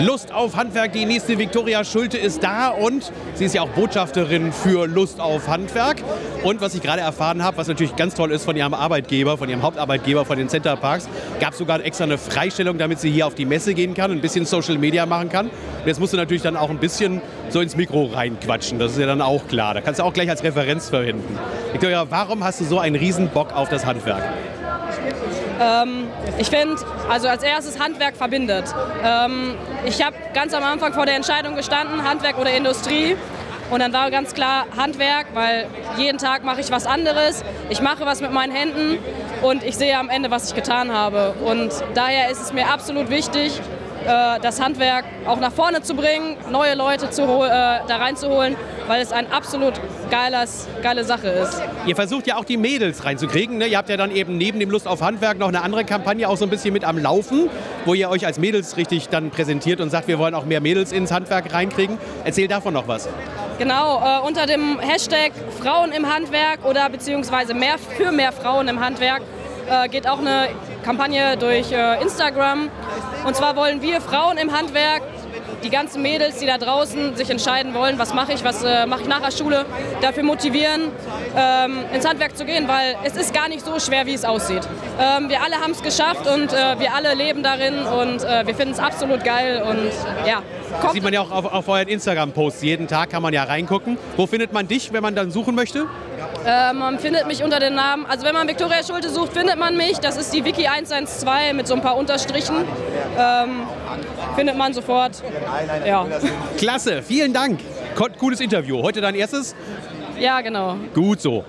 Lust auf Handwerk, die nächste Viktoria Schulte ist da und sie ist ja auch Botschafterin für Lust auf Handwerk. Und was ich gerade erfahren habe, was natürlich ganz toll ist von ihrem Arbeitgeber, von ihrem Hauptarbeitgeber, von den Center Parks, gab es sogar extra eine Freistellung, damit sie hier auf die Messe gehen kann und ein bisschen Social Media machen kann. Und jetzt musst du natürlich dann auch ein bisschen so ins Mikro reinquatschen. Das ist ja dann auch klar. Da kannst du auch gleich als Referenz verwenden. Viktoria, warum hast du so einen riesen Bock auf das Handwerk? Ähm, ich finde, also als erstes Handwerk verbindet. Ähm, ich habe ganz am Anfang vor der Entscheidung gestanden, Handwerk oder Industrie. Und dann war ganz klar Handwerk, weil jeden Tag mache ich was anderes. Ich mache was mit meinen Händen und ich sehe am Ende, was ich getan habe. Und daher ist es mir absolut wichtig, äh, das Handwerk auch nach vorne zu bringen, neue Leute zu, äh, da reinzuholen, weil es eine absolut geiles, geile Sache ist. Ihr versucht ja auch die Mädels reinzukriegen. Ne? Ihr habt ja dann eben neben dem Lust auf Handwerk noch eine andere Kampagne auch so ein bisschen mit am Laufen, wo ihr euch als Mädels richtig dann präsentiert und sagt, wir wollen auch mehr Mädels ins Handwerk reinkriegen. Erzähl davon noch was. Genau, äh, unter dem Hashtag Frauen im Handwerk oder beziehungsweise mehr für mehr Frauen im Handwerk äh, geht auch eine Kampagne durch äh, Instagram. Und zwar wollen wir Frauen im Handwerk, die ganzen Mädels, die da draußen sich entscheiden wollen, was mache ich, was äh, mache ich nach der Schule, dafür motivieren, ähm, ins Handwerk zu gehen, weil es ist gar nicht so schwer, wie es aussieht. Ähm, wir alle haben es geschafft und äh, wir alle leben darin und äh, wir finden es absolut geil und ja. Kommt. Sieht man ja auch auf, auf euren Instagram-Posts. Jeden Tag kann man ja reingucken. Wo findet man dich, wenn man dann suchen möchte? Äh, man findet mich unter dem Namen, also wenn man Viktoria Schulte sucht, findet man mich. Das ist die Wiki 112 mit so ein paar Unterstrichen. Ähm, findet man sofort. Ja. Klasse, vielen Dank. Cooles Interview. Heute dein erstes? Ja, genau. Gut so.